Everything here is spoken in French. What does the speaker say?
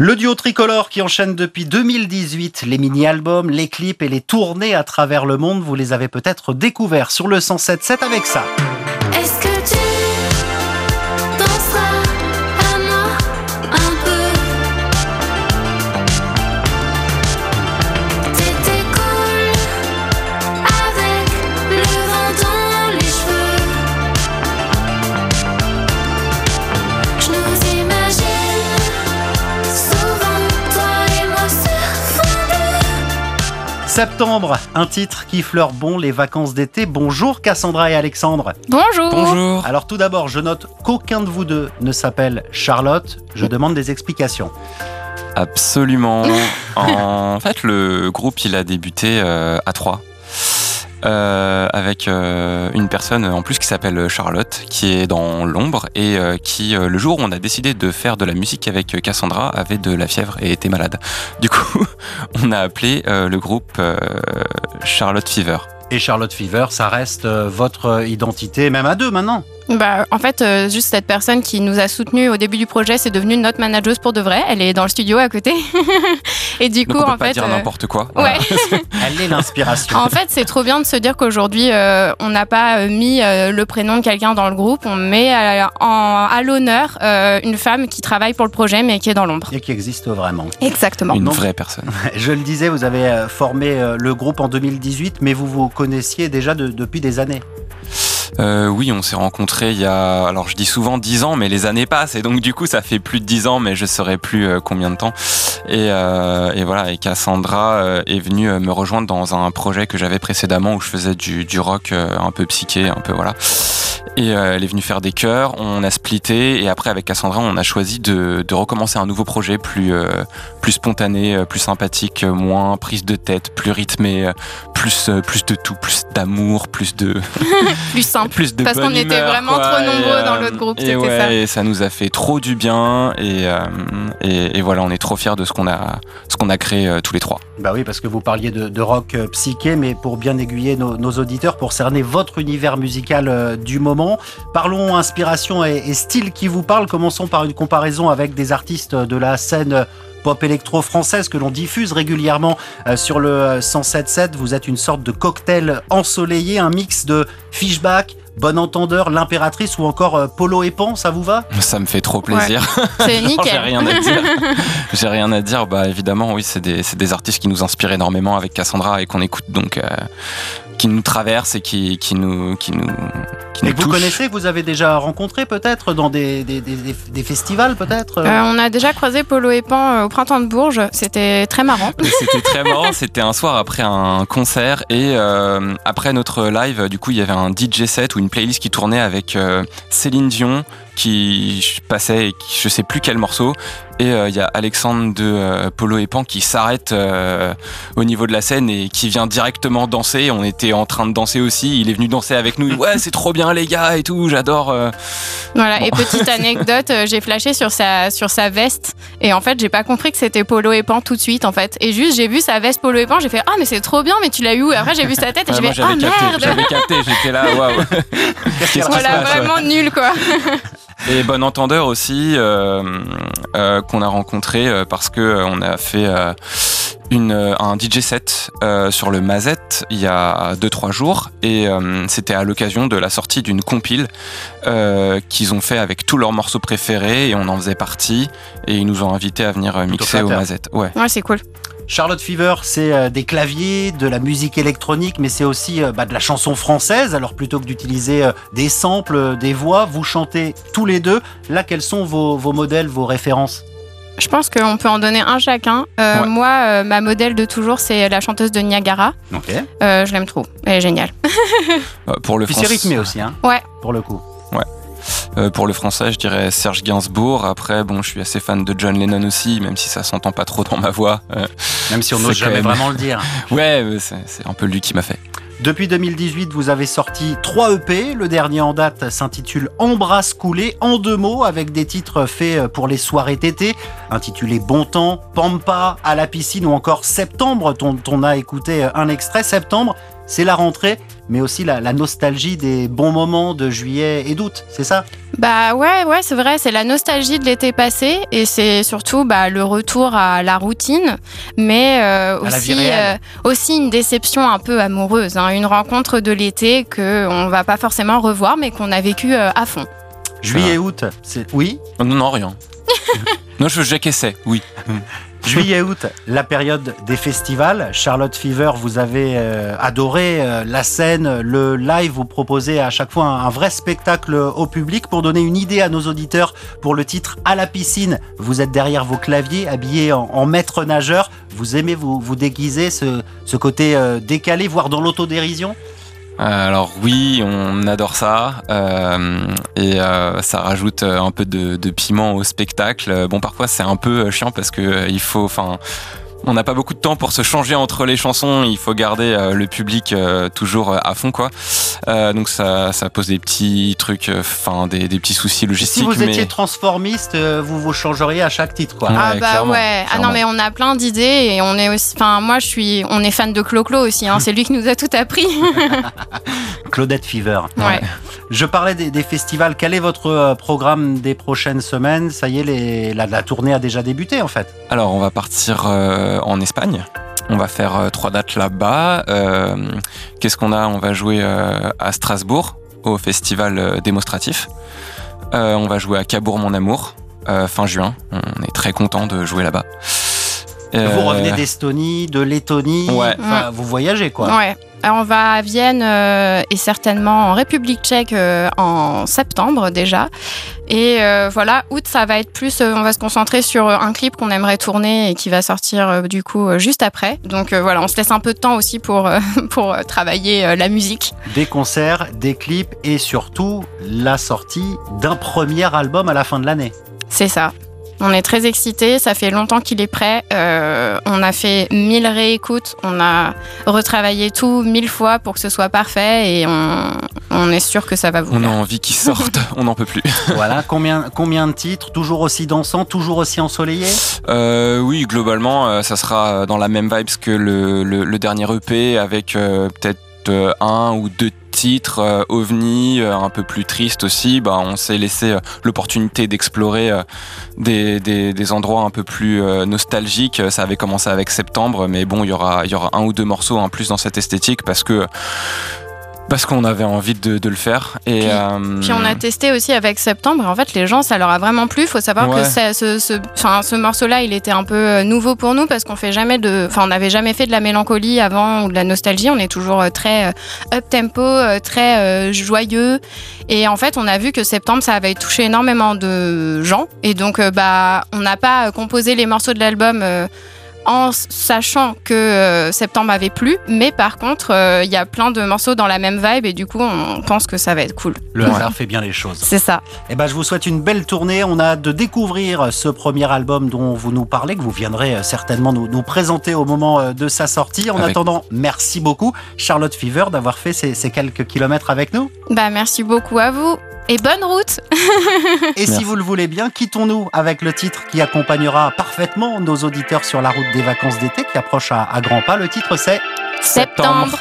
Le duo tricolore qui enchaîne depuis 2018 les mini-albums, les clips et les tournées à travers le monde, vous les avez peut-être découverts sur le 107.7 avec ça. Septembre, un titre qui fleure bon les vacances d'été. Bonjour Cassandra et Alexandre. Bonjour. Bonjour. Alors tout d'abord, je note qu'aucun de vous deux ne s'appelle Charlotte. Je demande des explications. Absolument. en fait, le groupe, il a débuté euh, à trois. Euh, avec euh, une personne en plus qui s'appelle Charlotte, qui est dans l'ombre et euh, qui, le jour où on a décidé de faire de la musique avec Cassandra, avait de la fièvre et était malade. Du coup, on a appelé le groupe Charlotte Fever. Et Charlotte Fever, ça reste votre identité, même à deux maintenant. Bah, en fait, euh, juste cette personne qui nous a soutenus au début du projet, c'est devenue notre manageuse pour de vrai. Elle est dans le studio à côté. Et du Donc coup, on peut en pas fait. dire euh, n'importe quoi. Ouais. Elle est l'inspiration. En fait, c'est trop bien de se dire qu'aujourd'hui, euh, on n'a pas mis euh, le prénom de quelqu'un dans le groupe. On met euh, en- à l'honneur euh, une femme qui travaille pour le projet, mais qui est dans l'ombre. Et qui existe vraiment. Exactement. Une vraie personne. Je le disais, vous avez formé euh, le groupe en 2018, mais vous vous connaissiez déjà de- depuis des années. Euh, oui, on s'est rencontrés il y a, alors je dis souvent 10 ans, mais les années passent et donc du coup ça fait plus de 10 ans, mais je saurais plus euh, combien de temps. Et, euh, voilà, et Cassandra euh, est venue me rejoindre dans un projet que j'avais précédemment où je faisais du, rock un peu psyché, un peu voilà. Et euh, elle est venue faire des chœurs, on a splitté et après avec Cassandra on a choisi de, de recommencer un nouveau projet plus, euh, plus spontané, euh, plus sympathique, moins prise de tête, plus rythmé, plus, euh, plus de tout, plus d'amour, plus de... Plus simple. plus de Parce qu'on était vraiment quoi, trop et, nombreux dans l'autre groupe, et ouais, ça. Et ça nous a fait trop du bien et, euh, et, et voilà, on est trop fiers de ce qu'on a, ce qu'on a créé euh, tous les trois. Bah oui, parce que vous parliez de, de rock psyché, mais pour bien aiguiller nos, nos auditeurs, pour cerner votre univers musical euh, du moment, parlons inspiration et, et style qui vous parle. Commençons par une comparaison avec des artistes de la scène euh, pop électro française que l'on diffuse régulièrement euh, sur le euh, 107.7. Vous êtes une sorte de cocktail ensoleillé, un mix de Fishback, Bon Entendeur, L'Impératrice ou encore euh, Polo et Pan, ça vous va? Ça me fait trop plaisir. C'est Non, J'ai nickel. rien à dire. J'ai rien à dire. Bah évidemment, oui, c'est des, artistes qui nous inspirent énormément avec Cassandra et qu'on écoute donc, euh, qui nous traversent et qui, qui nous, qui nous, qui Et nous vous connaissez, que vous avez déjà rencontré peut-être dans des, des, des- des- des festivals peut-être Euh, on a déjà croisé Polo et Pan euh, au printemps de Bourges. C'était très marrant. C'était très marrant. C'était un soir après un concert et euh, après notre live, du coup, il y avait un DJ set ou une playlist qui tournait avec euh, Céline Dion qui passait, et je sais plus quel morceau. Et euh, il y a Alexandre de euh, Polo et Pan qui s'arrête euh, au niveau de la scène et qui vient directement danser. On était en train de danser aussi. Il est venu danser avec nous. Ouais, c'est trop bien les gars et tout. J'adore. Voilà. Bon. Et petite anecdote, j'ai flashé sur sa, sur sa veste. Et en fait, j'ai pas compris que c'était Polo et Pan tout de suite, en fait. Et juste, j'ai vu sa veste Polo et Pan. J'ai fait Ah, mais c'est trop bien, mais tu l'as eu où? Et après, j'ai vu sa tête et Ouais, j'ai fait Ah, capté. merde J'avais capté. J'étais là. Waouh. Voilà, vraiment nul, quoi. Et Bon Entendeur aussi, euh, euh, qu'on a rencontré euh, parce que euh, on a fait une, euh, un DJ set euh, sur le Mazette il y a 2-3 jours et euh, c'était à l'occasion de la sortie d'une compile euh, qu'ils ont fait avec tous leurs morceaux préférés et on en faisait partie et ils nous ont invités à venir mixer au. Mazette. Ouais. Ouais, c'est cool. Charlotte Fever, c'est des claviers, de la musique électronique, mais c'est aussi bah, de la chanson française. Alors plutôt que d'utiliser des samples, des voix, vous chantez tous les deux. Là, quels sont vos, vos modèles, vos références? Je pense qu'on peut en donner un chacun. Euh, Ouais. Moi, euh, ma modèle de toujours, c'est la chanteuse de Niagara. Ok. Euh, je l'aime trop. Elle est géniale. Euh, pour le Puis c'est français- rythmé aussi, hein Ouais. Pour le coup. Euh, pour le français, je dirais Serge Gainsbourg. Après, bon, je suis assez fan de John Lennon aussi, même si ça s'entend pas trop dans ma voix. Euh, Même si on n'ose jamais même- vraiment le dire. ouais, c'est un peu lui qui m'a fait. Depuis 2018, vous avez sorti 3 EP. Le dernier en date s'intitule Embrasse coulé en deux mots avec des titres faits pour les soirées d'été, intitulés Bon temps, Pampa, à la piscine ou encore Septembre. dont on a écouté un extrait. Septembre, c'est la rentrée, mais aussi la, la nostalgie des bons moments de juillet et d'août, c'est ça? Bah ouais, ouais, c'est vrai, c'est la nostalgie de l'été passé et c'est surtout bah, le retour à la routine, mais euh, aussi, euh, aussi une déception un peu amoureuse, hein, une rencontre de l'été que on va pas forcément revoir, mais qu'on a vécu euh, à fond. Juillet, août, c'est oui? Non, non, rien. non, je j'acquiesçais, oui. Juillet, août, la période des festivals. Charlotte Fever, vous avez euh, adoré euh, la scène, le live. Vous proposez à chaque fois un, vrai spectacle au public. Pour donner une idée à nos auditeurs, pour le titre À la piscine, vous êtes derrière vos claviers, habillé en, maître nageur. Vous aimez vous, vous déguiser, ce, côté euh, décalé, voire dans l'autodérision? Alors oui, on adore ça euh, et euh, ça rajoute euh, un peu de, de piment au spectacle. Euh, Bon, parfois c'est un peu euh, chiant parce que euh, il faut, enfin, on n'a pas beaucoup de temps pour se changer entre les chansons. Il faut garder euh, le public euh, toujours euh, à fond, quoi. Euh, donc ça, ça pose des petits trucs, euh, enfin des, des petits soucis Si logistiques. vous mais... étiez transformiste, euh, vous vous changeriez à chaque titre, quoi. Ouais, ah bah clairement, ouais. Ah non mais on a plein d'idées et on est aussi. Enfin moi je suis. On est fan de Clo-Clo aussi. Hein, c'est lui qui nous a tout appris. Claudette Fever. ouais. Je parlais des, des festivals. Quel est votre euh, programme des prochaines semaines? Ça y est, les- la, la tournée a déjà débuté en fait. Alors, on va partir euh, en Espagne. On va faire euh, trois dates là-bas. Euh, Qu'est-ce qu'on a? On va jouer euh, à Strasbourg au festival euh, démonstratif. Euh, on va jouer à Cabourg mon amour euh, fin juin. On est très content de jouer là-bas. Vous revenez d'Estonie, de Lettonie. Ouais. Enfin, Vous voyagez quoi. Ouais. Alors, on va à Vienne euh, et certainement en République tchèque euh, en septembre déjà. Et euh, voilà, août, ça va être plus, euh, on va se concentrer sur euh, un clip qu'on aimerait tourner et qui va sortir euh, du coup euh, juste après. Donc euh, voilà, on se laisse un peu de temps aussi pour, euh, pour euh, travailler euh, la musique. Des concerts, des clips et surtout la sortie d'un premier album à la fin de l'année. C'est ça. On est très excités, ça fait longtemps qu'il est prêt. Euh, on a fait mille réécoutes, on a retravaillé tout mille fois pour que ce soit parfait et on, on est sûr que ça va vous On a envie qu'ils sortent, on n'en peut plus. voilà, combien, combien de titres Toujours aussi dansants, toujours aussi ensoleillés Euh, oui, globalement, euh, ça sera dans la même vibes que le, le- le dernier EP avec euh, peut-être un ou deux titres euh, ovni, euh, un peu plus triste aussi. Bah, on s'est laissé euh, l'opportunité d'explorer des, des- endroits un peu plus nostalgiques. Ça avait commencé avec Septembre, mais bon, il y aura, il y aura un ou deux morceaux en plus dans cette esthétique parce que parce qu'on avait envie de, de le faire. Et, Puis- euh, Puis on a testé aussi avec Septembre et en fait les gens ça leur a vraiment plu. Il faut savoir Ouais. que ça- ce, ce, enfin, ce morceau-là il était un peu euh, nouveau pour nous parce qu'on fait jamais de, enfin on n'avait jamais fait de la mélancolie avant ou de la nostalgie. On est toujours euh, très up tempo, très joyeux et en fait on a vu que Septembre ça avait touché énormément de gens et donc bah on n'a pas composé les morceaux de l'album. euh, en sachant que euh, septembre avait plu, mais par contre, euh, il y a plein de morceaux dans la même vibe et du coup, on pense que ça va être cool. Le Ouais. hasard fait bien les choses. C'est ça. Eh ben, je vous souhaite une belle tournée. On a hâte de découvrir ce premier album dont vous nous parlez, que vous viendrez euh, certainement nous, nous présenter au moment euh, de sa sortie. En Avec- attendant, merci beaucoup, Charlotte Fever, d'avoir fait ces, ces quelques kilomètres avec nous. Bah, merci beaucoup à vous et bonne route. Et si vous le voulez bien, quittons-nous avec le titre qui accompagnera parfaitement nos auditeurs sur la route des vacances d'été qui approche à, à grands pas. Le titre, c'est Septembre.